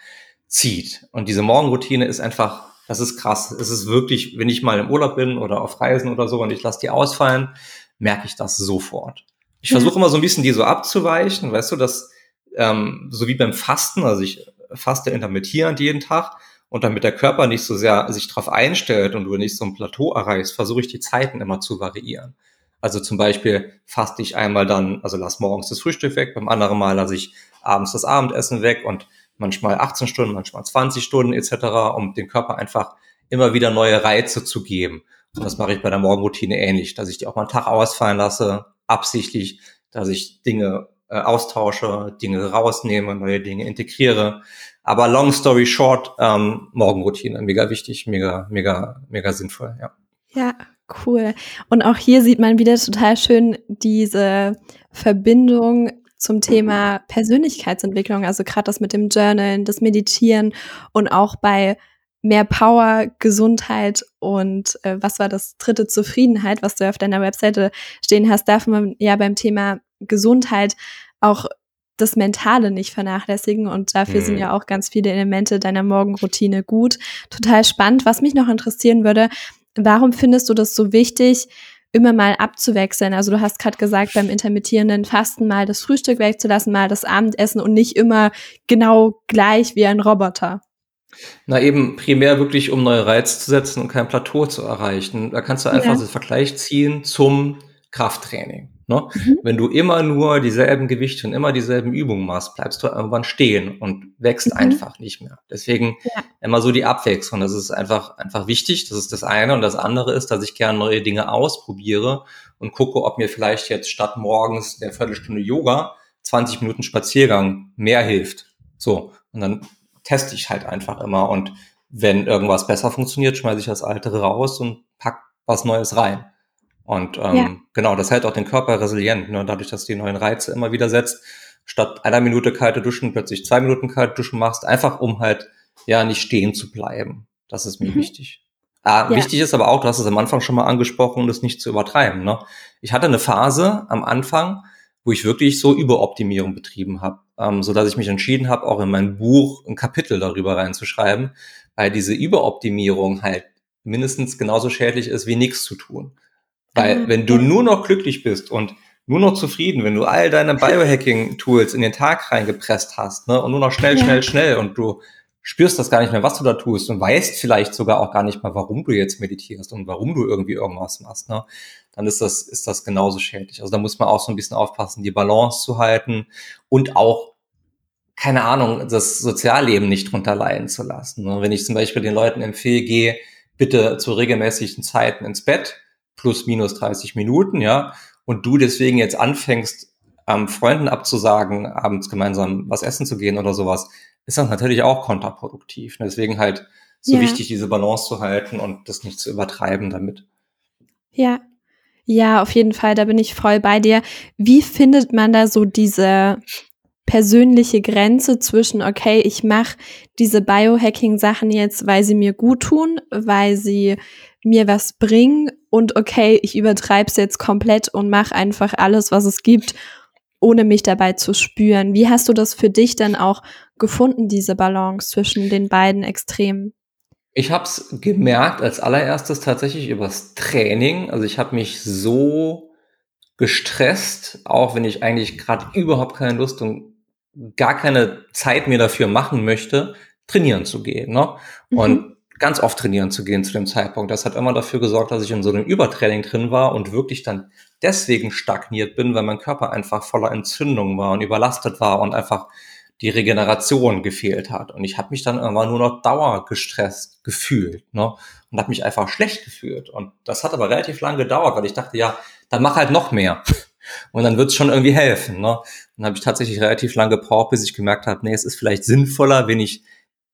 zieht. Und diese Morgenroutine ist einfach, das ist krass. Es ist wirklich, wenn ich mal im Urlaub bin oder auf Reisen oder so und ich lasse die ausfallen, merke ich das sofort. Ich ja. versuche immer so ein bisschen die so abzuweichen, weißt du, dass ähm, so wie beim Fasten, also ich faste intermittierend jeden Tag und damit der Körper nicht so sehr sich darauf einstellt und du nicht so ein Plateau erreichst, versuche ich die Zeiten immer zu variieren. Also zum Beispiel faste ich einmal dann, also lass morgens das Frühstück weg, beim anderen Mal lasse ich abends das Abendessen weg und manchmal 18 Stunden, manchmal 20 Stunden etc., um dem Körper einfach immer wieder neue Reize zu geben. Und das mache ich bei der Morgenroutine ähnlich, dass ich die auch mal einen Tag ausfallen lasse, absichtlich, dass ich Dinge äh, austausche, Dinge rausnehme, neue Dinge integriere. Aber long story short, ähm, Morgenroutine, mega wichtig, mega, mega, mega sinnvoll, ja. Ja, cool. Und auch hier sieht man wieder total schön diese Verbindung zum Thema Persönlichkeitsentwicklung, also gerade das mit dem Journalen, das Meditieren und auch bei mehr Power, Gesundheit und äh, was war das dritte Zufriedenheit, was du auf deiner Webseite stehen hast, darf man ja beim Thema Gesundheit auch das Mentale nicht vernachlässigen und dafür mhm. sind ja auch ganz viele Elemente deiner Morgenroutine gut. Total spannend. Was mich noch interessieren würde, warum findest du das so wichtig, immer mal abzuwechseln? Also du hast gerade gesagt, beim intermittierenden Fasten mal das Frühstück wegzulassen, mal das Abendessen und nicht immer genau gleich wie ein Roboter. Na eben primär wirklich, um neue Reize zu setzen und kein Plateau zu erreichen. Da kannst du einfach ja. den Vergleich ziehen zum Krafttraining. Ne? Mhm. Wenn du immer nur dieselben Gewichte und immer dieselben Übungen machst, bleibst du irgendwann stehen und wächst mhm. einfach nicht mehr. Deswegen ja. immer so die Abwechslung. Das ist einfach, einfach wichtig. Das ist das eine. Und das andere ist, dass ich gerne neue Dinge ausprobiere und gucke, ob mir vielleicht jetzt statt morgens der Viertelstunde Yoga 20 Minuten Spaziergang mehr hilft. So. Und dann teste ich halt einfach immer. Und wenn irgendwas besser funktioniert, schmeiße ich das Altere raus und pack was Neues rein. Und ähm, ja. genau, das hält auch den Körper resilient, ne? dadurch, dass die neuen Reize immer wieder setzt. Statt einer Minute kalte Duschen plötzlich zwei Minuten kalte Duschen machst, einfach um halt ja nicht stehen zu bleiben. Das ist mir mhm. wichtig. Ah, ja. Wichtig ist aber auch, du hast es am Anfang schon mal angesprochen, das nicht zu übertreiben. Ne? Ich hatte eine Phase am Anfang, wo ich wirklich so Überoptimierung betrieben habe, ähm, so dass ich mich entschieden habe, auch in mein Buch ein Kapitel darüber reinzuschreiben, weil diese Überoptimierung halt mindestens genauso schädlich ist wie nichts zu tun. Weil mhm. wenn du nur noch glücklich bist und nur noch zufrieden, wenn du all deine Biohacking-Tools in den Tag reingepresst hast, ne, und nur noch schnell, schnell, schnell und du spürst das gar nicht mehr, was du da tust und weißt vielleicht sogar auch gar nicht mal, warum du jetzt meditierst und warum du irgendwie irgendwas machst, ne, dann ist das, ist das genauso schädlich. Also da muss man auch so ein bisschen aufpassen, die Balance zu halten und auch keine Ahnung, das Sozialleben nicht drunter leiden zu lassen. Ne? Wenn ich zum Beispiel den Leuten empfehle, geh bitte zu regelmäßigen Zeiten ins Bett, plus minus 30 Minuten, ja, und du deswegen jetzt anfängst, ähm, Freunden abzusagen, abends gemeinsam was essen zu gehen oder sowas, ist das natürlich auch kontraproduktiv. Deswegen halt so ja. wichtig, diese Balance zu halten und das nicht zu übertreiben damit. Ja. Ja, auf jeden Fall, da bin ich voll bei dir. Wie findet man da so diese persönliche Grenze zwischen, okay, ich mache diese Biohacking-Sachen jetzt, weil sie mir gut tun, weil sie mir was bringen und okay, ich übertreibe es jetzt komplett und mache einfach alles, was es gibt, ohne mich dabei zu spüren. Wie hast du das für dich dann auch gefunden, diese Balance zwischen den beiden Extremen? Ich habe es gemerkt als allererstes tatsächlich übers Training. Also ich habe mich so gestresst, auch wenn ich eigentlich gerade überhaupt keine Lust und gar keine Zeit mir dafür machen möchte, trainieren zu gehen. Ne? Mhm. Ganz oft trainieren zu gehen zu dem Zeitpunkt. Das hat immer dafür gesorgt, dass ich in so einem Übertraining drin war und wirklich dann deswegen stagniert bin, weil mein Körper einfach voller Entzündung war und überlastet war und einfach die Regeneration gefehlt hat. Und ich habe mich dann immer nur noch dauergestresst gefühlt ne? und habe mich einfach schlecht gefühlt. Und das hat aber relativ lange gedauert, weil ich dachte, ja, dann mach halt noch mehr. Und dann wird es schon irgendwie helfen. Ne? Dann habe ich tatsächlich relativ lange gebraucht, bis ich gemerkt habe, nee, es ist vielleicht sinnvoller, wenn ich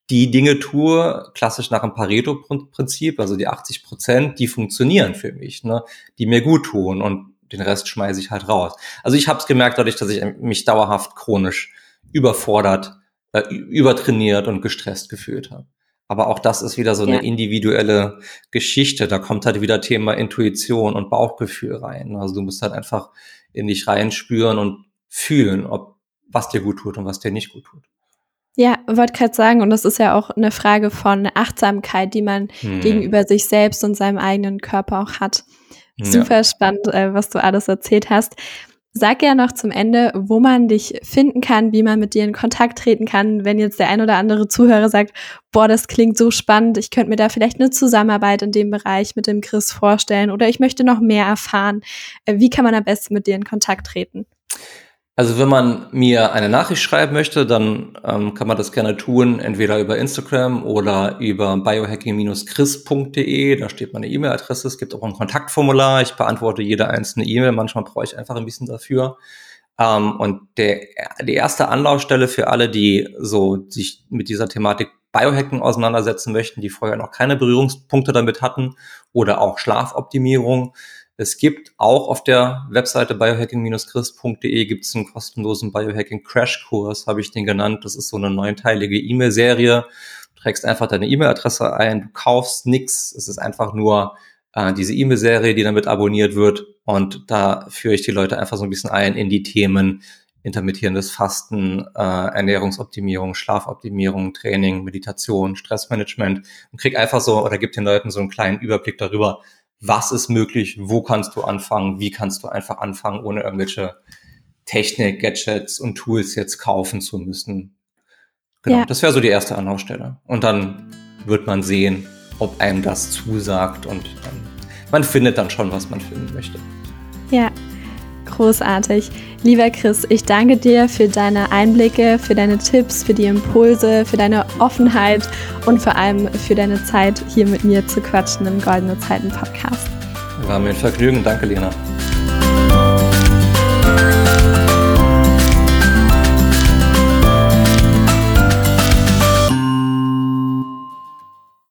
die Dinge tue, klassisch nach dem Pareto-Prinzip, also die 80 Prozent, die funktionieren für mich, ne, die mir gut tun und den Rest schmeiße ich halt raus. Also ich habe es gemerkt dadurch, dass ich mich dauerhaft chronisch überfordert, äh, übertrainiert und gestresst gefühlt habe. Aber auch das ist wieder so eine individuelle Geschichte. Da kommt halt wieder Thema Intuition und Bauchgefühl rein. Also du musst halt einfach in dich reinspüren und fühlen, ob was dir gut tut und was dir nicht gut tut. Ja, wollte gerade sagen, und das ist ja auch eine Frage von Achtsamkeit, die man hm. gegenüber sich selbst und seinem eigenen Körper auch hat. Super ja. spannend, äh, was du alles erzählt hast. Sag ja noch zum Ende, wo man dich finden kann, wie man mit dir in Kontakt treten kann, wenn jetzt der ein oder andere Zuhörer sagt, boah, das klingt so spannend, ich könnte mir da vielleicht eine Zusammenarbeit in dem Bereich mit dem Chris vorstellen oder ich möchte noch mehr erfahren. Äh, wie kann man am besten mit dir in Kontakt treten? Also wenn man mir eine Nachricht schreiben möchte, dann ähm, kann man das gerne tun, entweder über Instagram oder über biohacking-chris.de. Da steht meine E-Mail-Adresse. Es gibt auch ein Kontaktformular. Ich beantworte jede einzelne E-Mail. Manchmal brauche ich einfach ein bisschen dafür. Ähm, und der, die erste Anlaufstelle für alle, die so sich mit dieser Thematik Biohacking auseinandersetzen möchten, die vorher noch keine Berührungspunkte damit hatten oder auch Schlafoptimierung, es gibt auch auf der Webseite biohacking-chris.de gibt es einen kostenlosen Biohacking Crash Kurs, habe ich den genannt. Das ist so eine neunteilige E-Mail-Serie. Du trägst einfach deine E-Mail-Adresse ein, du kaufst nichts. Es ist einfach nur äh, diese E-Mail-Serie, die damit abonniert wird. Und da führe ich die Leute einfach so ein bisschen ein in die Themen intermittierendes Fasten, äh, Ernährungsoptimierung, Schlafoptimierung, Training, Meditation, Stressmanagement und krieg einfach so oder gib den Leuten so einen kleinen Überblick darüber, was ist möglich, wo kannst du anfangen, wie kannst du einfach anfangen, ohne irgendwelche Technik, Gadgets und Tools jetzt kaufen zu müssen. Genau, ja. das wäre so die erste Anlaufstelle. Und dann wird man sehen, ob einem das zusagt und dann, man findet dann schon, was man finden möchte. Ja, großartig. Lieber Chris, ich danke dir für deine Einblicke, für deine Tipps, für die Impulse, für deine Offenheit und vor allem für deine Zeit, hier mit mir zu quatschen im Goldene Zeiten Podcast. War mir ein Vergnügen. Danke, Lena.